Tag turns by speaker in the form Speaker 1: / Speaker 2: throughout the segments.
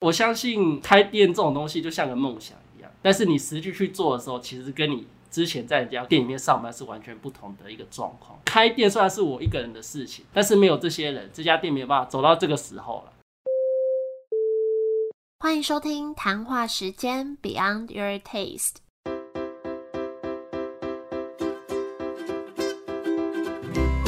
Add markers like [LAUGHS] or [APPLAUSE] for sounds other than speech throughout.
Speaker 1: 我相信开店这种东西就像个梦想一样，但是你实际去做的时候，其实跟你之前在人家店里面上班是完全不同的一个状况。开店虽然是我一个人的事情，但是没有这些人，这家店没有办法走到这个时候了。
Speaker 2: 欢迎收听谈话时间 Beyond Your Taste。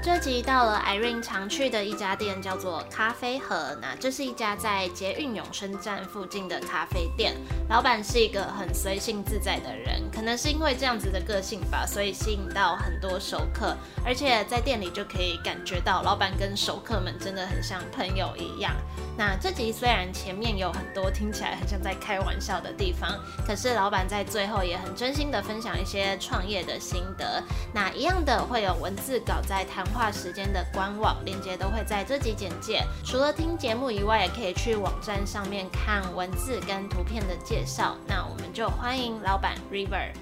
Speaker 2: 这集到了 Irene 常去的一家店，叫做咖啡盒。那这是一家在捷运永生站附近的咖啡店，老板是一个很随性自在的人，可能是因为这样子的个性吧，所以吸引到很多熟客，而且在店里就可以感觉到老板跟熟客们真的很像朋友一样。那这集虽然前面有很多听起来很像在开玩笑的地方，可是老板在最后也很真心的分享一些创业的心得。那一样的会有文字稿在谈话时间的官网链接都会在这集简介。除了听节目以外，也可以去网站上面看文字跟图片的介绍。那我们就欢迎老板 River。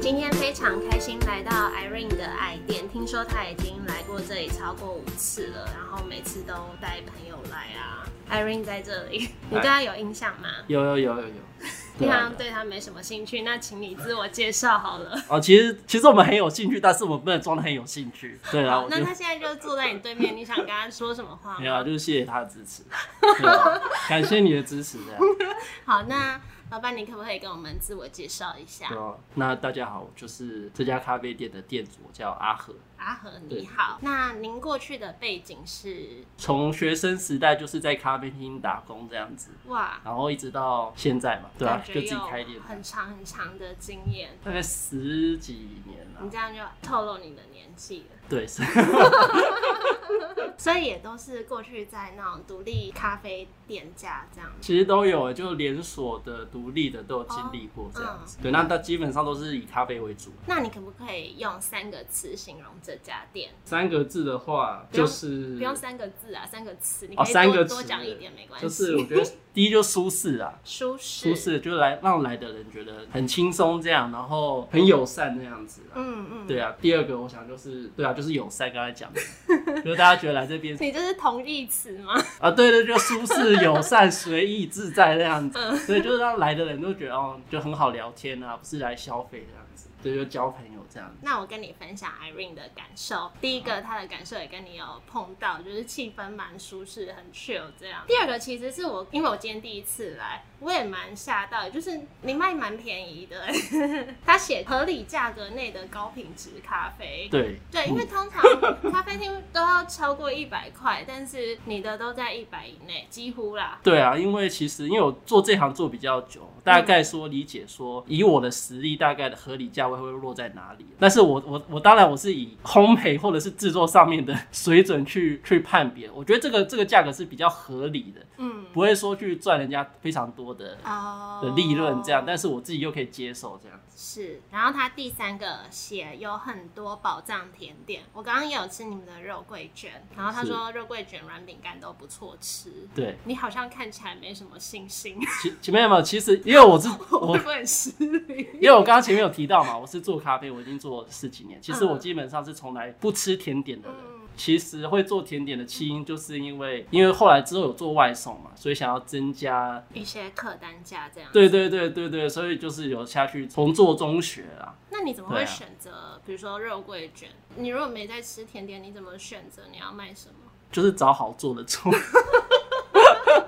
Speaker 2: 今天非常开心来到 Irene 的爱店，听说他已经来过这里超过五次了，然后每次都带朋友来啊。Irene 在这里，你对他有印象吗？
Speaker 1: 有有有有有。
Speaker 2: 你好像对他没什么兴趣，那请你自我介绍好了。
Speaker 1: 哦，其实其实我们很有兴趣，但是我们不能装的很有兴趣。对啊，
Speaker 2: 那他现在就坐在你对面，你想跟他说什么话？
Speaker 1: 没有，就是谢谢他的支持，[LAUGHS] 感谢你的支持。这样。
Speaker 2: 好，那。老板，你可不可以跟我们自我介绍一下？
Speaker 1: 那大家好，我就是这家咖啡店的店主，叫阿和。
Speaker 2: 阿和，你好。那您过去的背景是？
Speaker 1: 从学生时代就是在咖啡厅打工这样子。哇。然后一直到现在嘛，对啊，就自己开店。
Speaker 2: 很长很长的经验。
Speaker 1: 大概十几年了。
Speaker 2: 你这样就透露你的年纪了。
Speaker 1: 对，是。
Speaker 2: 所以也都是过去在那种独立咖啡店家这样。
Speaker 1: 其实都有，就连锁的、独立的都有经历过这样子。对，那它基本上都是以咖啡为主。
Speaker 2: 那你可不可以用三个词形容这家店？
Speaker 1: 三个字的话，就是
Speaker 2: 不用三个字啊，三个词，你可以多多讲一点没关系。
Speaker 1: 就是我觉得第一就舒适啊，[LAUGHS]
Speaker 2: 舒适，
Speaker 1: 舒适就是来让来的人觉得很轻松这样，然后很友善那样子。嗯嗯，对啊。第二个我想就是对啊，就是友善，刚才讲的，[LAUGHS] 就是大家觉得来这边，
Speaker 2: 你这是同义词吗？[LAUGHS]
Speaker 1: 啊，对对，就舒适、友善、随意、自在那样子，所以就是让来的人都觉得哦，就很好聊天啊，不是来消费这样子，对，就交朋友这样。
Speaker 2: 那我跟你分享 Irene 的感受，第一个她的感受也跟你有碰到，就是气氛蛮舒适，很 chill 这样。第二个其实是我，因为我今天第一次来，我也蛮吓到，就是你卖蛮便宜的，[LAUGHS] 他写合理价格内的高品质咖啡。
Speaker 1: 对
Speaker 2: 对，因为通常咖啡厅都要超过一百块，但是你的都在一百以内，几乎啦。
Speaker 1: 对啊，因为其实因为我做这行做比较久，大概说理解说，以我的实力，大概的合理价位会落在哪里？但是我我我当然我是以烘焙或者是制作上面的水准去去判别，我觉得这个这个价格是比较合理的，嗯，不会说去赚人家非常多的的利润这样，但是我自己又可以接受这样。
Speaker 2: 是，然后他第三个写有很多宝藏甜点，我刚刚也有吃你们的肉桂卷，然后他说肉桂卷软饼干都不错吃。
Speaker 1: 对，
Speaker 2: 你好像看起来没什么信心。
Speaker 1: 前前面有没有？其实因为我是 [LAUGHS]
Speaker 2: 我会不会失礼？
Speaker 1: 因为我刚刚前面有提到嘛，我是做咖啡，我已经做了十几年。其实我基本上是从来不吃甜点的人。其实会做甜点的起因，就是因为因为后来之后有做外送嘛，所以想要增加
Speaker 2: 一些客单价这样。
Speaker 1: 对对对对对，所以就是有下去重做中学啊。
Speaker 2: 那你怎么会选择，比如说肉桂卷？你如果没在吃甜点，你怎么选择你要卖什么？
Speaker 1: 就是找好做的做。[LAUGHS]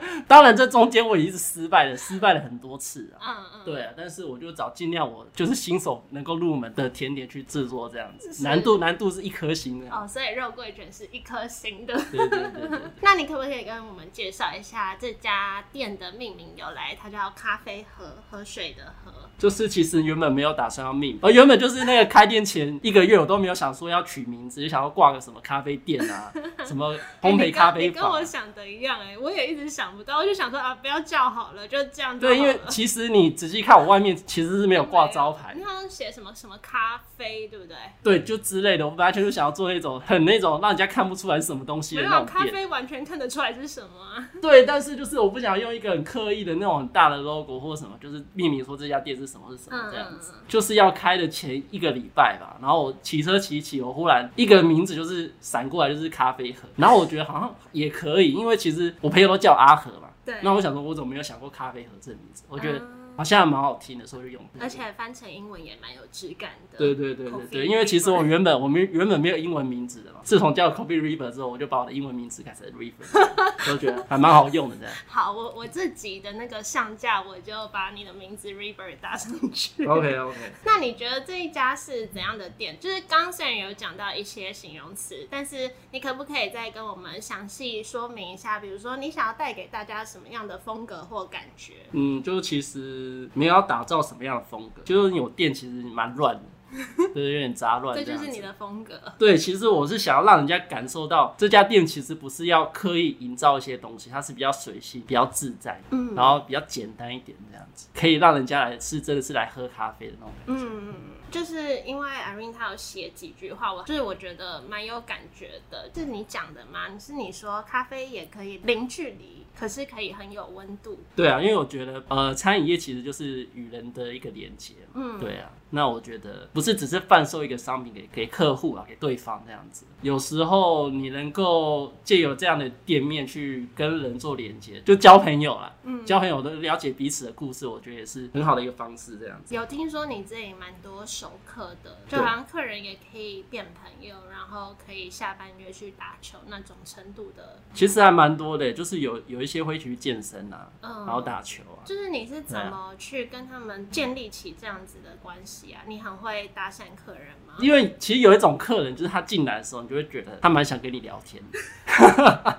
Speaker 1: [LAUGHS] 当然，这中间我已经是失败了，失败了很多次啊。嗯嗯。对啊，但是我就找尽量我就是新手能够入门的甜点去制作这样子，难度难度是一颗星的。
Speaker 2: 哦，所以肉桂卷是一颗星的。
Speaker 1: 对对对对。[LAUGHS]
Speaker 2: 那你可不可以跟我们介绍一下这家店的命名由来？它叫咖啡喝喝水的喝。
Speaker 1: 就是其实原本没有打算要命，而原本就是那个开店前一个月我都没有想说要取名字，就想要挂个什么咖啡店啊，[LAUGHS] 什么烘焙咖啡
Speaker 2: 跟我想的一样哎，我也一直想不到。到，[LAUGHS] 我就想说啊，不要叫好了，就这样就
Speaker 1: 对，因为其实你仔细看我外面其实是没有挂招牌
Speaker 2: 你，好像写什么什么咖啡，对不对？
Speaker 1: 对，就之类的。我完全就想要做那种很那种让人家看不出来是什么东西的那种店。
Speaker 2: 咖啡完全看得出来是什么啊？
Speaker 1: 对，但是就是我不想用一个很刻意的那种很大的 logo 或者什么，就是命名说这家店是什么是什么这样子。就是要开的前一个礼拜吧，然后我骑车骑一骑，我忽然一个名字就是闪过来，就是咖啡盒，然后我觉得好像也可以，因为其实我朋友都叫阿。
Speaker 2: 对，
Speaker 1: 那我想说，我怎么没有想过咖啡盒这个名字？我觉得
Speaker 2: 嗯
Speaker 1: 好像还蛮好听的，所以就用。
Speaker 2: 而且翻成英文也蛮有质感的。
Speaker 1: 对对对对对，因为其实我原本我们原本没有英文名字的嘛，自从叫 Coffee River 之后，我就把我的英文名字改成 River，都觉得还蛮好用的这样。[LAUGHS]
Speaker 2: 好，我我自己的那个上架，我就把你的名字 River 打上去。
Speaker 1: OK OK，[LAUGHS]
Speaker 2: 那你觉得这一家是怎样的店？就是刚刚虽然有讲到一些形容词，但是你可不可以再跟我们详细说明一下？比如说你想要带给大家什么样的风格或感觉？
Speaker 1: 嗯，就是其实没有要打造什么样的风格，就是有店其实蛮乱的，[LAUGHS] 就是有点杂乱
Speaker 2: 这。就是你的风格。
Speaker 1: 对，其实我是想要让人家感受到这家店其实不是要刻意营造一些东西，它是比较随性、比较自在，
Speaker 2: 嗯
Speaker 1: 然后比较简单一点这样子，可以让人家来是真的是来喝咖啡的那种感觉。
Speaker 2: 嗯，就是因为 Irene 她有写几句话，我就是我觉得蛮有感觉的。是你讲的吗？是你说咖啡也可以零距离，可是可以很有温度。
Speaker 1: 对啊，因为我觉得呃，餐饮业其实就是与人的一个连接。
Speaker 2: 嗯，
Speaker 1: 对啊，那我觉得不是只是贩售一个商品给给客户啊，给对方这样子。有时候你能够借由这样的店面去跟人做连接，就交朋友啊，
Speaker 2: 嗯
Speaker 1: 交朋友的了解彼此的故事，我觉得也是很好的一个方式。这样子。
Speaker 2: 有听说你这里蛮多熟客的，就好像客人也可以变朋友，然后可以下班约去打球那种程度的。
Speaker 1: 其实还蛮多的，就是有有一些会去健身啊，
Speaker 2: 嗯
Speaker 1: 然后打球啊。
Speaker 2: 就是你是怎么去跟他们建立起这样子的关系啊？你很会搭讪客人吗？
Speaker 1: 因为其实有一种客人，就是他进来的时候，你就会觉得他蛮想跟你聊天的。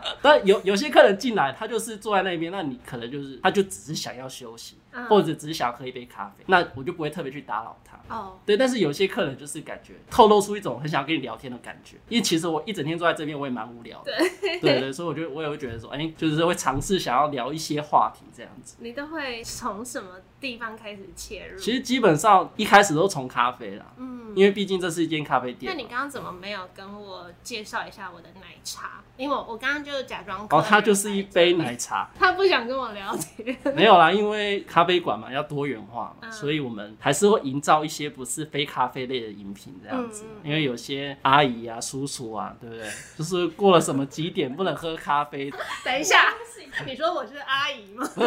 Speaker 1: [LAUGHS] 但有有些客人进来，他就是坐在那边，那你可能就是他就只是想要休息，
Speaker 2: 嗯
Speaker 1: 或者只是想要喝一杯咖啡，那我就不会特别去打扰他。
Speaker 2: 哦，
Speaker 1: 对，但是有些客人就是感觉透露出一种很想跟你聊天的感觉，因为其实我一整天坐在这边，我也蛮无聊的。对对对，所以我就我也会觉得说，哎、就是会尝试想要聊一些话题这样子。
Speaker 2: 你都会从什么地方开始切入？
Speaker 1: 其实基本上一开始都从咖啡啦，
Speaker 2: 嗯，
Speaker 1: 因为毕竟这是一间咖啡店那。
Speaker 2: 你刚刚怎么没有跟我介绍一下我的奶茶？因为我我刚刚就是假装
Speaker 1: 哦，它就是一杯奶茶，
Speaker 2: 他不想跟我聊天。
Speaker 1: 没有啦，因为咖啡馆嘛要多元化嘛，
Speaker 2: 嗯
Speaker 1: 所以我们还是会营造一些不是非咖啡类的饮品这样子。因为有些阿姨啊、叔叔啊，对不对？[LAUGHS] 就是过了什么几点不能喝咖啡，[LAUGHS]
Speaker 2: 等一下，你说我是阿姨吗？[LAUGHS]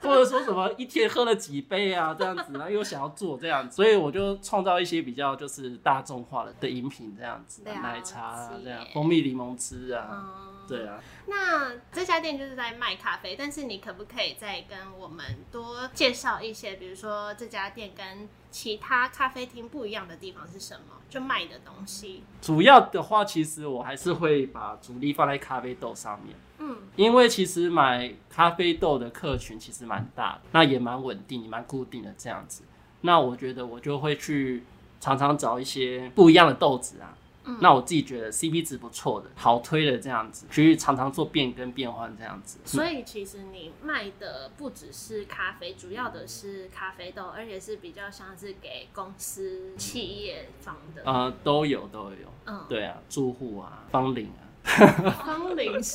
Speaker 1: 或者说什么一天喝了几杯啊这样子，然后又想要做这样子，所以我就创造一些比较就是大众化的的饮品这样子，
Speaker 2: 了
Speaker 1: 奶茶啊这样，蜂蜜柠檬汁啊，
Speaker 2: 嗯，
Speaker 1: 对啊。
Speaker 2: 那这家店就是在卖咖啡，但是你可不可以再跟我们多介绍一些，比如说这家店跟其他咖啡厅不一样的地方是什么？就卖的东西。
Speaker 1: 主要的话，其实我还是会把主力放在咖啡豆上面。
Speaker 2: 嗯
Speaker 1: 因为其实买咖啡豆的客群其实蛮大的，那也蛮稳定、也蛮固定的这样子。那我觉得我就会去常常找一些不一样的豆子啊。
Speaker 2: 嗯
Speaker 1: 那我自己觉得 CP 值不错的、好推的这样子，去常常做变更变换这样子。
Speaker 2: 所以其实你卖的不只是咖啡，主要的是咖啡豆，而且是比较像是给公司、企业方的。
Speaker 1: 呃，都有都有，
Speaker 2: 嗯，
Speaker 1: 对啊，住户啊，方领啊，[LAUGHS]
Speaker 2: 芳龄是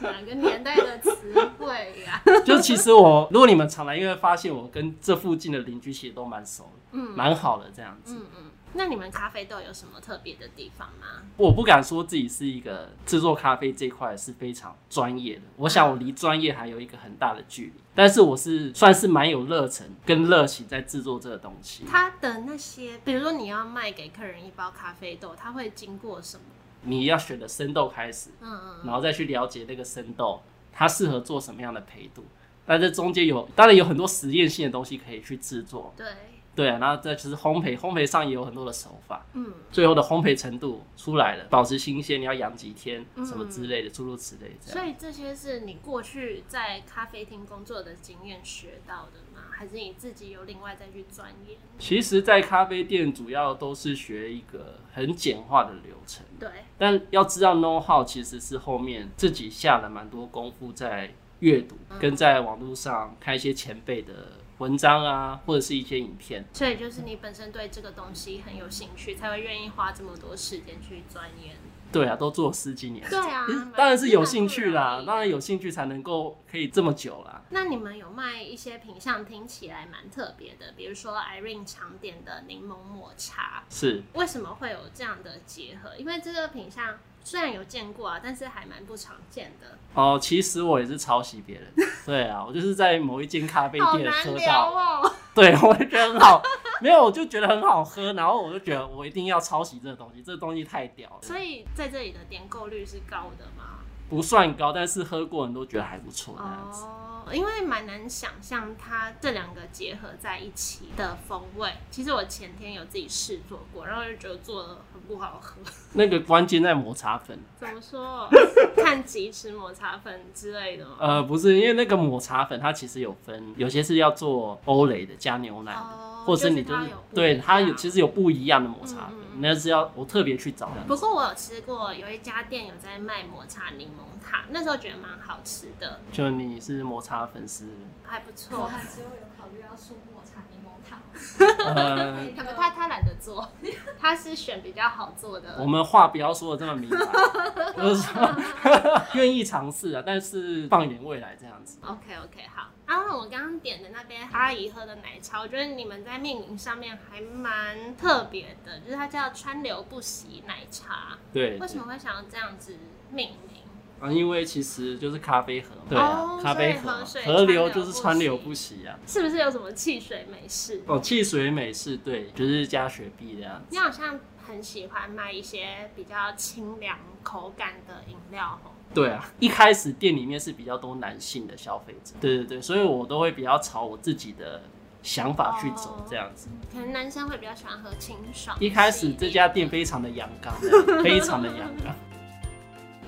Speaker 2: 哪个年代的词汇呀？[LAUGHS]
Speaker 1: 就其实我，如果你们常来，因为发现我跟这附近的邻居其实都蛮熟的，
Speaker 2: 嗯
Speaker 1: 蛮好的这样子。
Speaker 2: 嗯嗯。那你们咖啡豆有什么特别的地方吗？
Speaker 1: 我不敢说自己是一个制作咖啡这一块是非常专业的，我想我离专业还有一个很大的距离。但是我是算是蛮有热忱跟热情在制作这个东西。
Speaker 2: 它的那些，比如说你要卖给客人一包咖啡豆，它会经过什么？
Speaker 1: 你要选的生豆开始，
Speaker 2: 嗯嗯。
Speaker 1: 然后再去了解那个生豆它适合做什么样的培度。但这中间有当然有很多实验性的东西可以去制作，
Speaker 2: 对，
Speaker 1: 对啊，然后再就是烘焙，烘焙上也有很多的手法，
Speaker 2: 嗯，
Speaker 1: 最后的烘焙程度出来了，保持新鲜，你要养几天，
Speaker 2: 嗯
Speaker 1: 什么之类的，诸如此类这样。
Speaker 2: 所以这些是你过去在咖啡厅工作的经验学到的吗？还是你自己有另外再去钻研？
Speaker 1: 其实，在咖啡店主要都是学一个很简化的流程，
Speaker 2: 对，
Speaker 1: 但要知道 know how 其实是后面自己下了蛮多功夫在阅读，跟在网络上看一些前辈的文章啊，或者是一些影片。
Speaker 2: 所以就是你本身对这个东西很有兴趣，才会愿意花这么多时间去钻研。
Speaker 1: 对啊，都做十几年。
Speaker 2: 对啊，
Speaker 1: 当然是有兴趣啦，当然有兴趣才能够可以这么久啦。
Speaker 2: 那你们有卖一些品相听起来蛮特别的，比如说 Irene 常点的柠檬抹茶，
Speaker 1: 是，
Speaker 2: 为什么会有这样的结合？因为这个品相虽然有见过啊，但是还蛮不常见的，
Speaker 1: 哦，其实我也是抄袭别人。[LAUGHS] 对啊，我就是在某一间咖啡店喝到，
Speaker 2: 哦。
Speaker 1: 对 [LAUGHS] 我就觉得很好，没有我就觉得很好喝，然后我就觉得我一定要抄袭这个东西，这个东西太屌了。
Speaker 2: 所以在这里的点购率是高的吗？
Speaker 1: 不算高，但是喝过人都觉得还不错这样子。
Speaker 2: 哦，因为蛮难想象它这两个结合在一起的风味。其实我前天有自己试做过，然后就觉得做的很不好喝。[LAUGHS]
Speaker 1: 那个关键在抹茶粉，
Speaker 2: 怎么说？[LAUGHS] 看即吃抹茶粉之类的吗？
Speaker 1: 呃，不是，因为那个抹茶粉它其实有分，有些是要做欧蕾的加牛奶的，
Speaker 2: 哦
Speaker 1: 或者是你就是对它有其实有不一样的抹茶粉，
Speaker 2: 嗯嗯嗯
Speaker 1: 那是要我特别去找的。
Speaker 2: 不过我有吃过，有一家店有在卖抹茶柠檬塔，那时候觉得蛮好吃的，
Speaker 1: 就你是抹茶粉丝，
Speaker 2: 还不错
Speaker 3: 我
Speaker 2: 错。
Speaker 3: 还之后有考虑要送抹茶柠檬
Speaker 2: 他们他他懒得做，[LAUGHS] 他是选比较好做的
Speaker 1: 我
Speaker 2: 的。
Speaker 1: 们话不要说的这么明白，就是说 [LAUGHS] 愿意尝试啊，但是放一点未来这样子。
Speaker 2: OK OK 好。然后我刚刚点的那杯阿姨喝的奶茶，我觉得你们在命名上面还蛮特别的，就是它叫川流不息奶茶。
Speaker 1: 对，
Speaker 2: 为什么会想要这样子命名？
Speaker 1: 啊？因为其实就是咖啡盒，对啊，
Speaker 2: 哦
Speaker 1: 咖啡盒嘛
Speaker 2: 所以河水
Speaker 1: 河流就是川流不息啊。
Speaker 2: 是不是有什么汽水美式？
Speaker 1: 哦，汽水美式对，就是加雪碧这样子。
Speaker 2: 你好像很喜欢卖一些比较清凉口感的饮料哦。
Speaker 1: 对啊，一开始店里面是比较多男性的消费者，对对对，所以我都会比较朝我自己的想法去走
Speaker 2: 哦
Speaker 1: 这样子。
Speaker 2: 可能男生会比较喜欢喝清爽。
Speaker 1: 一开始这家店非常的阳刚，这样 [LAUGHS] 非常的阳刚。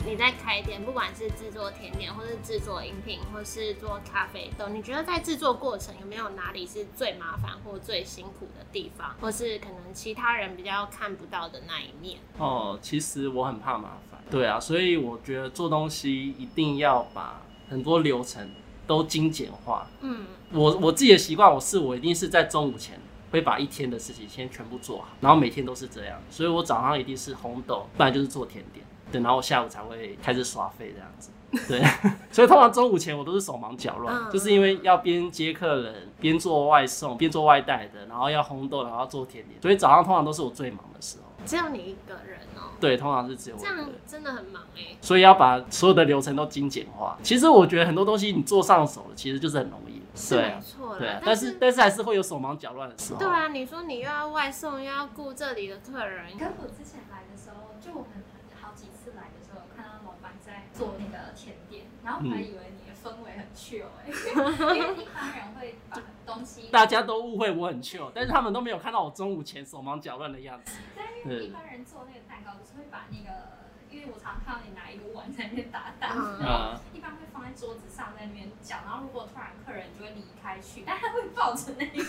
Speaker 2: 你在开店，不管是制作甜点，或是制作饮品，或是做咖啡豆，你觉得在制作过程有没有哪里是最麻烦或最辛苦的地方，或是可能其他人比较看不到的那一面？
Speaker 1: 哦，其实我很怕麻烦，对啊，所以我觉得做东西一定要把很多流程都精简化。
Speaker 2: 嗯，
Speaker 1: 我我自己的习惯，我是我一定是在中午前会把一天的事情先全部做好，然后每天都是这样，所以我早上一定是红豆，不然就是做甜点，对，然后我下午才会开始耍废这样子。对，[LAUGHS] 所以通常中午前我都是手忙脚乱，
Speaker 2: 嗯
Speaker 1: 就是因为要边接客人，边做外送，边做外带的，然后要烘豆，然后要做甜点，所以早上通常都是我最忙的时候。
Speaker 2: 只有你一个人哦、
Speaker 1: 对，通常是只有我
Speaker 2: 这样。真的很忙哎、
Speaker 1: 所以要把所有的流程都精简化。其实我觉得很多东西你做上手了，其实就是很容易。
Speaker 2: 是没错
Speaker 1: 对啊，，但是但是还是会有手忙脚乱的时候。
Speaker 2: 对啊，你说你又要外送，又要顾这里的客人，
Speaker 3: 可是我之前来的时候，就我们好几次来的时候，有看到老板在做那个甜点，然后我还以为你的氛围很 chill 哎、[LAUGHS] 因为一般人会把东西，
Speaker 1: 大家都误会我很 chill，但是他们都没有看到我中午前手忙脚乱的样子。[LAUGHS]
Speaker 3: 但因为一般人做那个蛋糕，就是会把那个，因为我常看到你拿一个碗在那边打蛋，
Speaker 2: 嗯
Speaker 3: 然后
Speaker 1: 啊、
Speaker 3: 一般会放在桌子上在那边搅，然后如果突然客人就会离开去，但他会抱着那个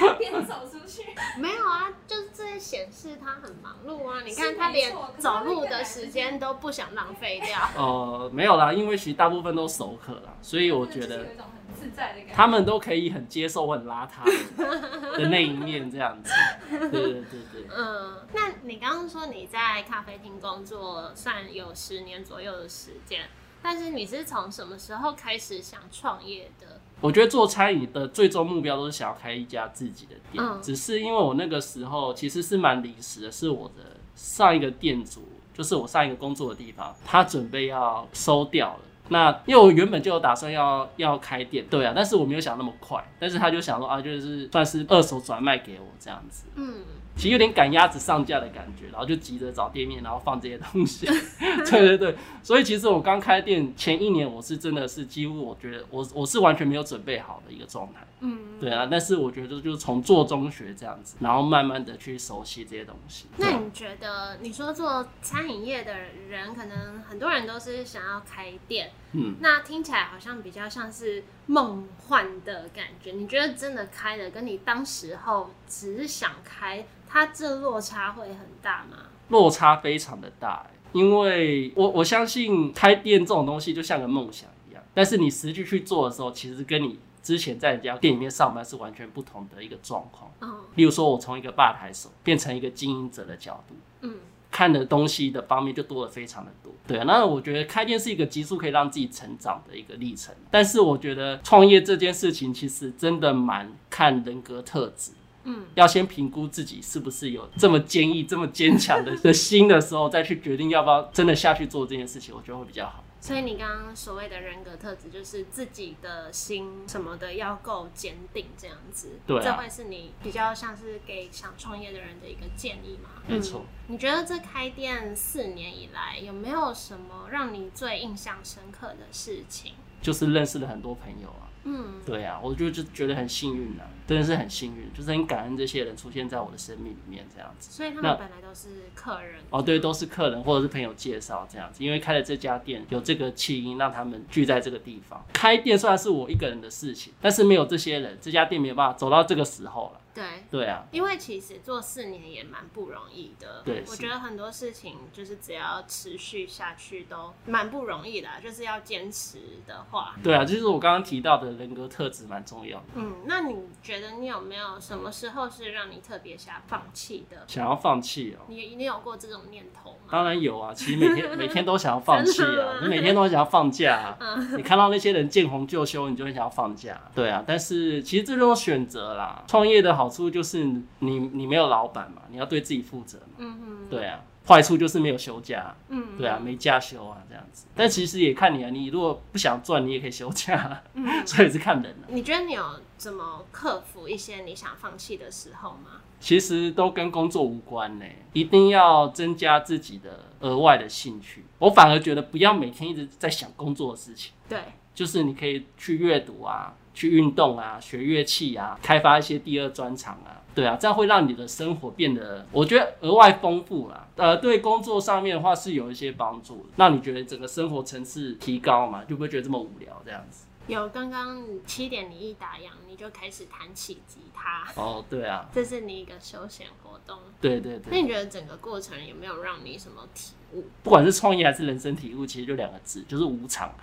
Speaker 3: [LAUGHS] 边走出去。[LAUGHS]
Speaker 2: 没有啊，就是这些显示他很忙碌啊。你看他连走路的
Speaker 3: 更
Speaker 2: 时间都不想浪费掉。
Speaker 1: 呃，[LAUGHS] 没有啦，因为其实大部分都熟客啦，所以我觉得
Speaker 3: 有一种很自在的感觉。
Speaker 1: 他们都可以很接受我很邋遢的的那一面这样子。对对对对。
Speaker 2: 嗯，那你刚刚说你在咖啡厅工作算有十年左右的时间，但是你是从什么时候开始想创业的？
Speaker 1: 我觉得做餐饮的最终目标都是想要开一家自己的店，
Speaker 2: 嗯
Speaker 1: 只是因为我那个时候其实是蛮临时的，是我的上一个店主，就是我上一个工作的地方，他准备要收掉了。那因为我原本就有打算要要开店，对啊，但是我没有想那么快，但是他就想说啊，就是算是二手转卖给我这样子，
Speaker 2: 嗯，
Speaker 1: 其实有点赶鸭子上架的感觉，然后就急着找店面，然后放这些东西。[LAUGHS] 对对对，所以其实我刚开店前一年，我是真的是几乎我觉得我我是完全没有准备好的一个状态。
Speaker 2: 嗯，
Speaker 1: 对啊，但是我觉得就是从做中学这样子，然后慢慢的去熟悉这些东西。
Speaker 2: 那你觉得，你说做餐饮业的人，可能很多人都是想要开店，
Speaker 1: 嗯，
Speaker 2: 那听起来好像比较像是梦幻的感觉。你觉得真的开了，跟你当时候只是想开，它这落差会很大吗？
Speaker 1: 落差非常的大欸，因为我我相信开店这种东西就像个梦想一样，但是你实际去做的时候，其实跟你之前在人家店里面上班是完全不同的一个状况。
Speaker 2: 哦，
Speaker 1: 例如说，我从一个吧台手变成一个经营者的角度，
Speaker 2: 嗯，
Speaker 1: 看的东西的方面就多了非常的多。对啊，那我觉得开店是一个急速可以让自己成长的一个历程，但是我觉得创业这件事情其实真的蛮看人格特质。
Speaker 2: 嗯，
Speaker 1: 要先评估自己是不是有这么坚毅、这么坚强的 [LAUGHS] 的心的时候，再去决定要不要真的下去做这件事情，我觉得会比较好。
Speaker 2: 所以你刚刚所谓的人格特质，就是自己的心什么的要够坚定，这样子。
Speaker 1: 对啊
Speaker 2: 这会是你比较像是给想创业的人的一个建议吗？
Speaker 1: 没错
Speaker 2: 嗯你觉得这开店四年以来，有没有什么让你最印象深刻的事情？
Speaker 1: 就是认识了很多朋友啊，
Speaker 2: 嗯，
Speaker 1: 对啊，我就就觉得很幸运啊，真的是很幸运，就是很感恩这些人出现在我的生命里面这样子。
Speaker 2: 所以他们本来都是客人。
Speaker 1: 哦，对，都是客人或者是朋友介绍这样子，因为开了这家店，有这个起因让他们聚在这个地方。开店虽然是我一个人的事情，但是没有这些人，这家店没有办法走到这个时候了。
Speaker 2: 对，
Speaker 1: 对啊，
Speaker 2: 因为其实做四年也蛮不容易的。
Speaker 1: 对
Speaker 2: 我觉得很多事情就是只要持续下去都蛮不容易的啊，就是要坚持的话。
Speaker 1: 对啊，就是我刚刚提到的人格特质蛮重要的。
Speaker 2: 嗯，那你觉得你有没有什么时候是让你特别想放弃的？
Speaker 1: 想要放弃哦，
Speaker 2: 你你有过这种念头吗？
Speaker 1: 当然有啊，其实每天 [LAUGHS] 每天都想要放弃啊你每天都想要放假、啊。你看到那些人见红就休，你就会想要放假。对啊，但是其实这种选择啦，创业的好处就是你你没有老板嘛，你要对自己负责嘛。
Speaker 2: 嗯嗯，
Speaker 1: 对啊，坏处就是没有休假。
Speaker 2: 嗯，
Speaker 1: 对啊，没假休啊，这样子。但其实也看你啊，你如果不想赚，你也可以休假啊，
Speaker 2: 嗯 [LAUGHS]
Speaker 1: 所以是看人啊。
Speaker 2: 你觉得你有怎么克服一些你想放弃的时候吗？
Speaker 1: 其实都跟工作无关呢，一定要增加自己的额外的兴趣。我反而觉得不要每天一直在想工作的事情，
Speaker 2: 对，
Speaker 1: 就是你可以去阅读啊，去运动啊，学乐器啊，开发一些第二专长啊。对啊，这样会让你的生活变得，我觉得额外丰富啦。呃，对工作上面的话是有一些帮助的，让你觉得整个生活层次提高嘛，就不会觉得这么无聊这样子。
Speaker 2: 有刚刚七点你一打烊，你就开始弹起吉他，
Speaker 1: 哦，对啊，
Speaker 2: 这是你一个休闲活动。
Speaker 1: 对对对，
Speaker 2: 那你觉得整个过程有没有让你什么体悟？
Speaker 1: 不管是创业还是人生体悟，其实就两个字，就是无常。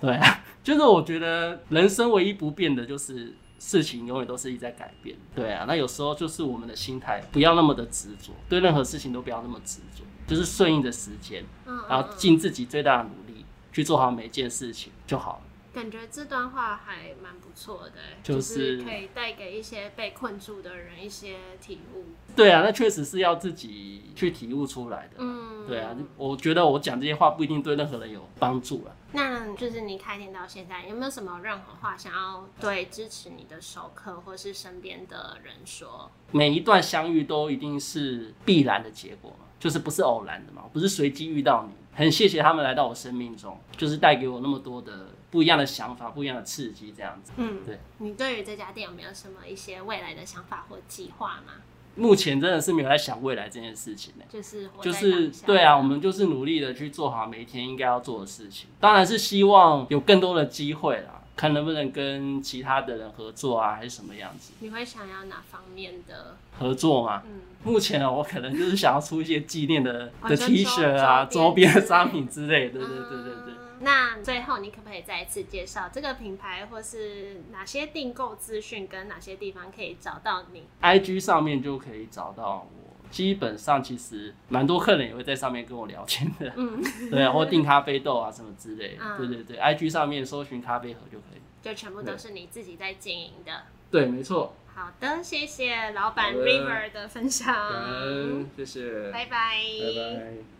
Speaker 1: 对啊，[LAUGHS] 就是我觉得人生唯一不变的就是事情永远都是一直在改变。对啊，那有时候就是我们的心态不要那么的执着，对任何事情都不要那么执着，就是顺应着时间，
Speaker 2: 嗯，
Speaker 1: 然后
Speaker 2: 嗯
Speaker 1: 尽自己最大的努力去做好每一件事情就好了。
Speaker 2: 感觉这段话还蛮不错的欸，
Speaker 1: 就
Speaker 2: 就是是可以带给一些被困住的人一些体悟。
Speaker 1: 对啊，那确实是要自己去体悟出来的。
Speaker 2: 嗯，
Speaker 1: 对啊，我觉得我讲这些话不一定对任何人有帮助啊。
Speaker 2: 那就是你开店到现在，有没有什么任何话想要对支持你的熟客或是身边的人说？
Speaker 1: 每一段相遇都一定是必然的结果嘛，就是不是偶然的嘛，不是随机遇到你。很谢谢他们来到我生命中，就是带给我那么多的不一样的想法、不一样的刺激，这样子。
Speaker 2: 嗯，
Speaker 1: 对。
Speaker 2: 你对于这家店有没有什么一些未来的想法或计划吗？
Speaker 1: 目前真的是没有在想未来这件事情呢、
Speaker 2: 就是
Speaker 1: 就是对啊，我们就是努力的去做好每一天应该要做的事情。当然是希望有更多的机会啦，看能不能跟其他的人合作啊，还是什么样子
Speaker 2: 你会想要哪方面的？
Speaker 1: 合作吗。
Speaker 2: 嗯，
Speaker 1: 目前呢，我可能就是想要出一些纪念的的 T 恤啊、
Speaker 2: 周
Speaker 1: 周边商品之类的。对对对对对。
Speaker 2: 嗯那最后，你可不可以再一次介绍这个品牌，或是哪些订购资讯，跟哪些地方可以找到你
Speaker 1: ？IG 上面就可以找到我。基本上其实蛮多客人也会在上面跟我聊天的，
Speaker 2: 嗯，[LAUGHS]
Speaker 1: 对啊，或订咖啡豆啊什么之类的。
Speaker 2: 嗯
Speaker 1: 对对对，IG 上面搜寻咖啡盒就可以。
Speaker 2: 就全部都是你自己在经营的。
Speaker 1: 对，没错。
Speaker 2: 好的，谢谢老板 River 的分享，
Speaker 1: 感恩，谢谢，
Speaker 2: 拜拜，
Speaker 1: 拜拜。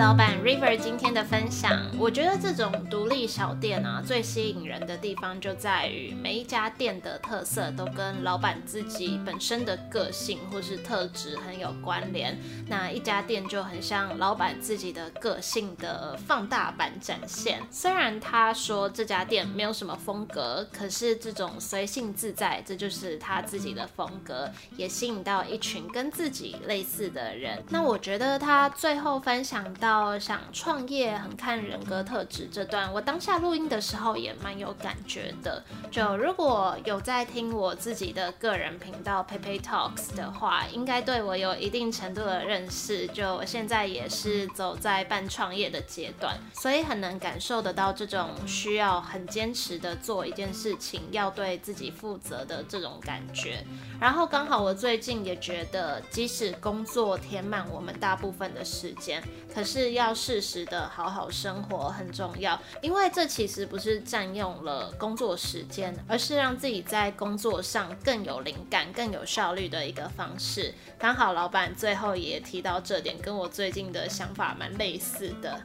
Speaker 2: 老板 River 今天的分享。我觉得这种独立小店啊，最吸引人的地方就在于每一家店的特色都跟老板自己本身的个性或是特质很有关联。那一家店就很像老板自己的个性的放大版展现。虽然他说这家店没有什么风格，可是这种随性自在，这就是他自己的风格，也吸引到一群跟自己类似的人。那我觉得他最后分享到想创业很看人格特质这段，我当下录音的时候也蛮有感觉的。就如果有在听我自己的个人频道 Pepe Talks 的话，应该对我有一定程度的认识。就我现在也是走在半创业的阶段，所以很能感受得到这种需要很坚持的做一件事情，要对自己负责的这种感觉。然后刚好我最近也觉得，即使工作填满我们大部分的时间，可是是要适时的好好生活很重要，因为这其实不是占用了工作时间，而是让自己在工作上更有灵感、更有效率的一个方式。刚好老板最后也提到这点，跟我最近的想法蛮类似的。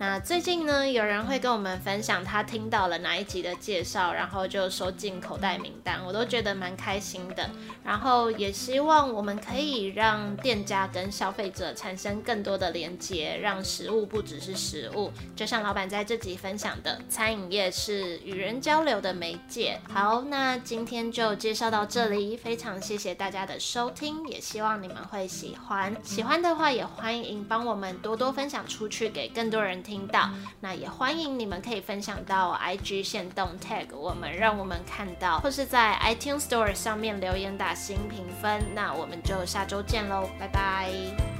Speaker 2: 那最近呢，有人会跟我们分享他听到了哪一集的介绍，然后就收进口袋名单，我都觉得蛮开心的。然后也希望我们可以让店家跟消费者产生更多的连接，让食物不只是食物，就像老板在这集分享的，餐饮业是与人交流的媒介。好，那今天就介绍到这里，非常谢谢大家的收听，也希望你们会喜欢。喜欢的话也欢迎帮我们多多分享出去，给更多人。听到，那也欢迎你们可以分享到 IG 线动 tag 我们，让我们看到，或是在 iTunes Store 上面留言打新评分。那我们就下周见喽，拜拜。